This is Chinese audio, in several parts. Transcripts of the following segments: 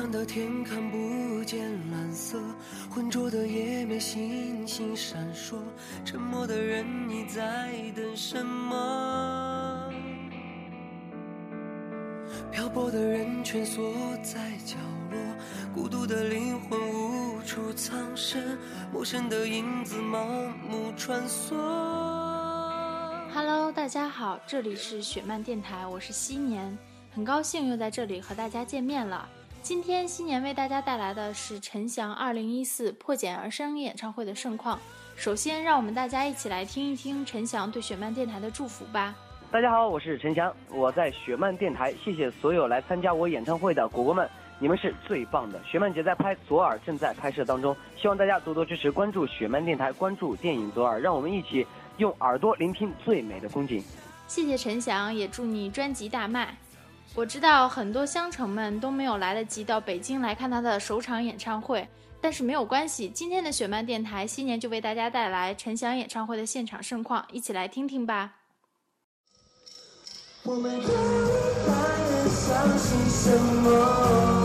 灰暗的天看不见蓝色，浑浊的夜没星星闪烁，沉默的人你在等什么？漂泊的人蜷缩在角落，孤独的灵魂无处藏身，陌生的影子盲目穿梭。Hello，大家好，这里是雪漫电台，我是夕年，很高兴又在这里和大家见面了。今天新年为大家带来的是陈翔2014破茧而生演唱会的盛况。首先，让我们大家一起来听一听陈翔对雪漫电台的祝福吧。大家好，我是陈翔，我在雪漫电台，谢谢所有来参加我演唱会的果果们，你们是最棒的。雪漫姐在拍《左耳》正在拍摄当中，希望大家多多支持，关注雪漫电台，关注电影《左耳》，让我们一起用耳朵聆听最美的风景。谢谢陈翔，也祝你专辑大卖。我知道很多乡城们都没有来得及到北京来看他的首场演唱会，但是没有关系。今天的雪漫电台新年就为大家带来陈翔演唱会的现场盛况，一起来听听吧。我们还能相信什么？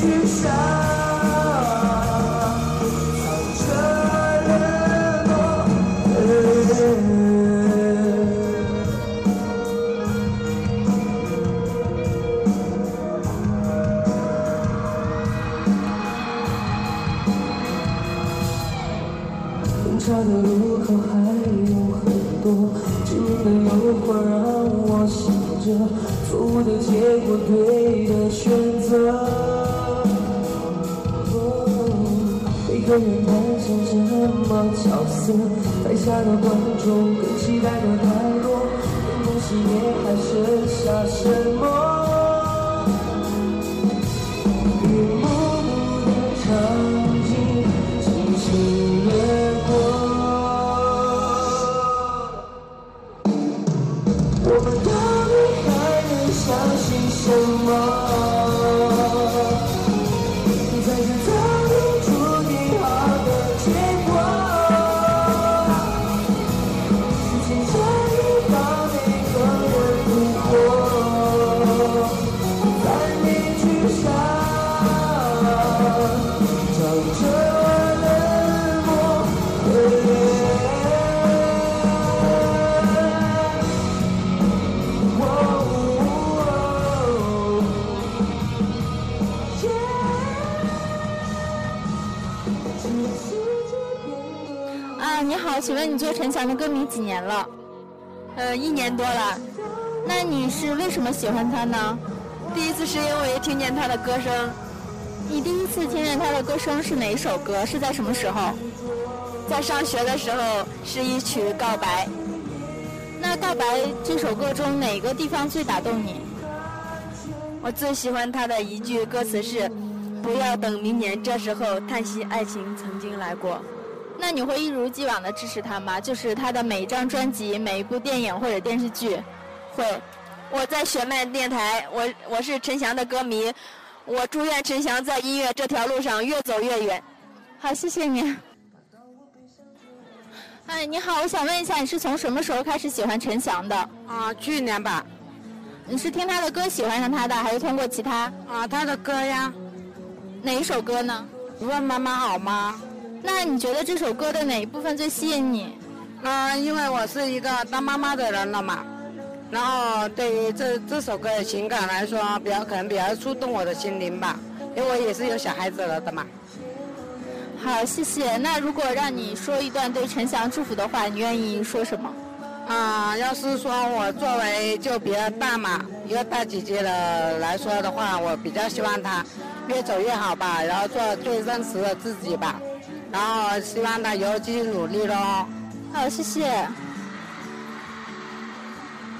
在面具上藏着冷漠。分岔的路口还有很多，致命的诱惑让我醒着，错误的结果，对的选择。个人扮演什么角色？台下的观众更期待的太多，演东西也还剩下什么？一幕幕的场景轻轻掠过。我们到底还能相信什么？陈翔的歌迷几年了？呃，一年多了。那你是为什么喜欢他呢？第一次是因为听见他的歌声，你第一次听见他的歌声是哪首歌？是在什么时候？在上学的时候是一曲《告白》。那《告白》这首歌中哪个地方最打动你？我最喜欢他的一句歌词是：“不要等明年这时候叹息爱情曾经来过。”那你会一如既往的支持他吗？就是他的每一张专辑、每一部电影或者电视剧。会，我在雪漫电台，我我是陈翔的歌迷，我祝愿陈翔在音乐这条路上越走越远。好，谢谢你。哎，你好，我想问一下，你是从什么时候开始喜欢陈翔的？啊，去年吧。你是听他的歌喜欢上他的，还是通过其他？啊，他的歌呀。哪一首歌呢？你问妈妈好吗？那你觉得这首歌的哪一部分最吸引你？啊，因为我是一个当妈妈的人了嘛，然后对于这这首歌的情感来说，比较可能比较触动我的心灵吧，因为我也是有小孩子了的嘛。好，谢谢。那如果让你说一段对陈翔祝福的话，你愿意说什么？啊，要是说我作为就比较大嘛，一个大姐姐的来说的话，我比较希望她越走越好吧，然后做最真实的自己吧，然后希望他以后继续努力喽。好，谢谢。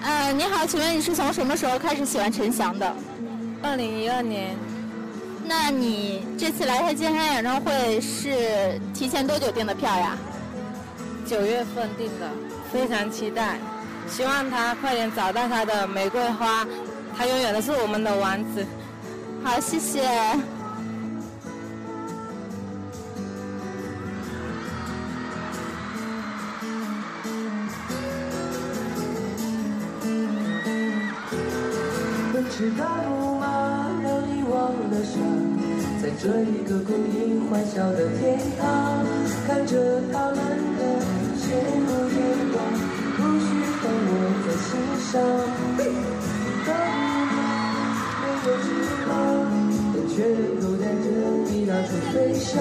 呃，你好，请问你是从什么时候开始喜欢陈翔的？二零一二年，那你这次来他健康演唱会是提前多久订的票呀？九月份订的，非常期待，希望他快点找到他的玫瑰花，他永远都是我们的王子。好，谢谢。这一个供应欢笑的天堂，看着他们的羡慕眼光，不需放我在心上。到底没有翅膀，但却能够在这里到处飞翔。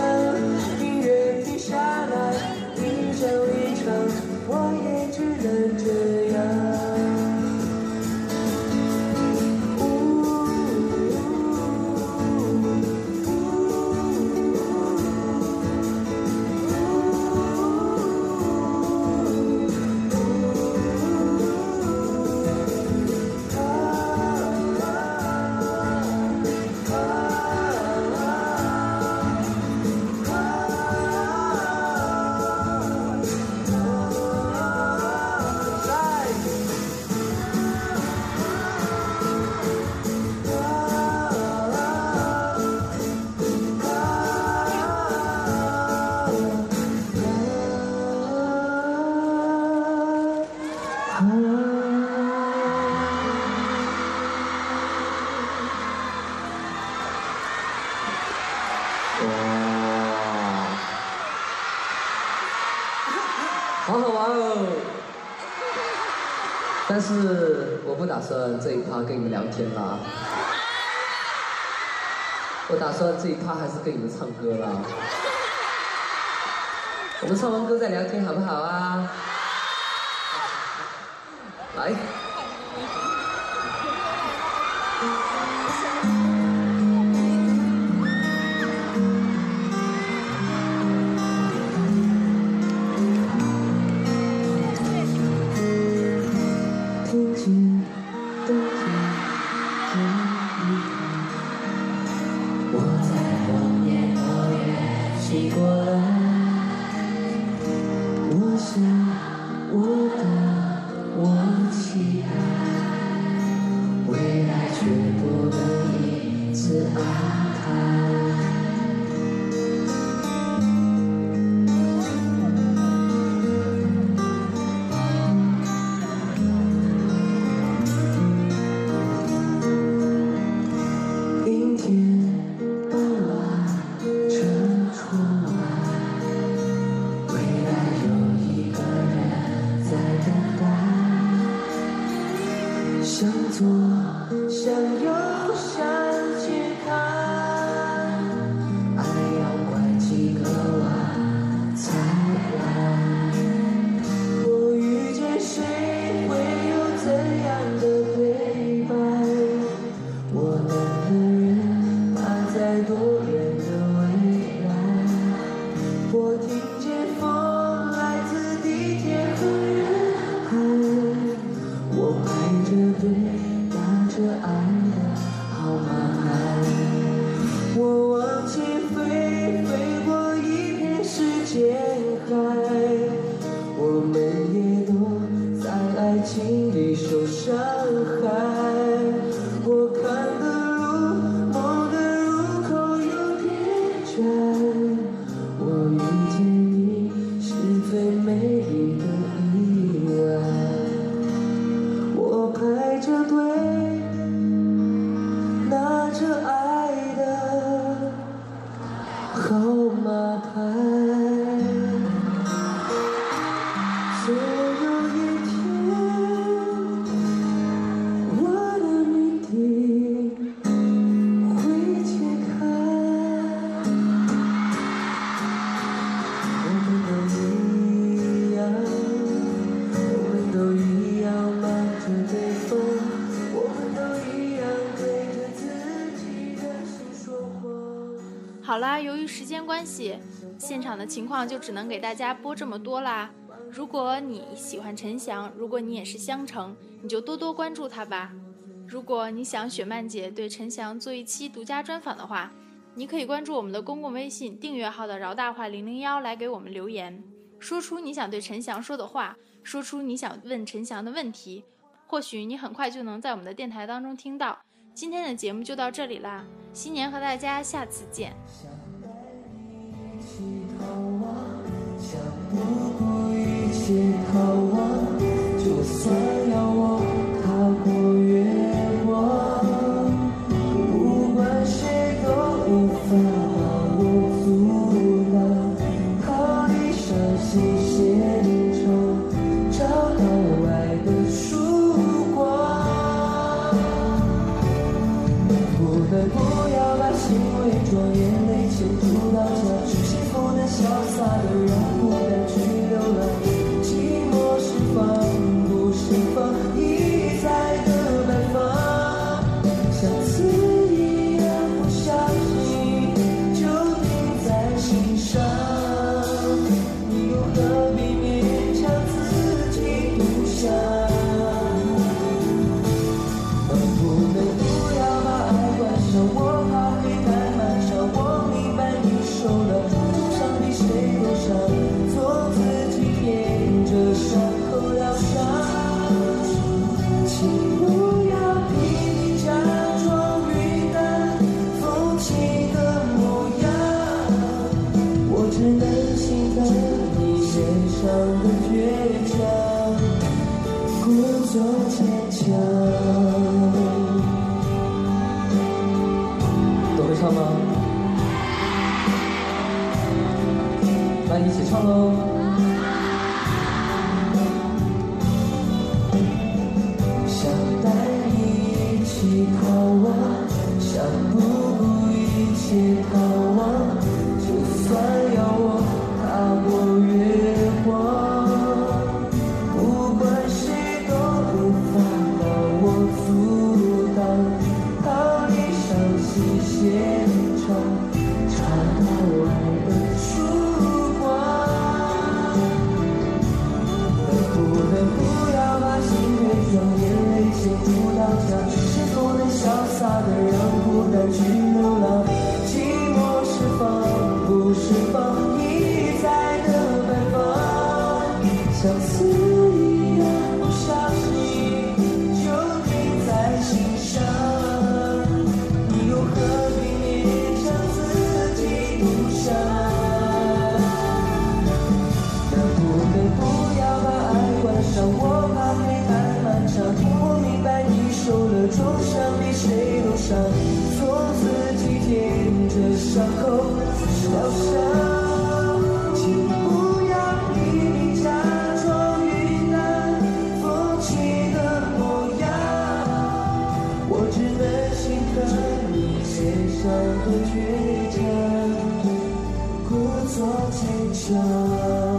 但是我不打算这一趴跟你们聊天啦，我打算这一趴还是跟你们唱歌啦。我们唱完歌再聊天好不好啊？来。好啦，由于时间关系，现场的情况就只能给大家播这么多啦。如果你喜欢陈翔，如果你也是香橙，你就多多关注他吧。如果你想雪漫姐对陈翔做一期独家专访的话，你可以关注我们的公共微信订阅号的“饶大话零零幺”来给我们留言，说出你想对陈翔说的话，说出你想问陈翔的问题，或许你很快就能在我们的电台当中听到。今天的节目就到这里啦，新年和大家下次见。想带你一起逃亡，想不顾一切逃亡，相思想带你一起逃亡，想不顾一切逃亡。伤和倔强，故作坚强。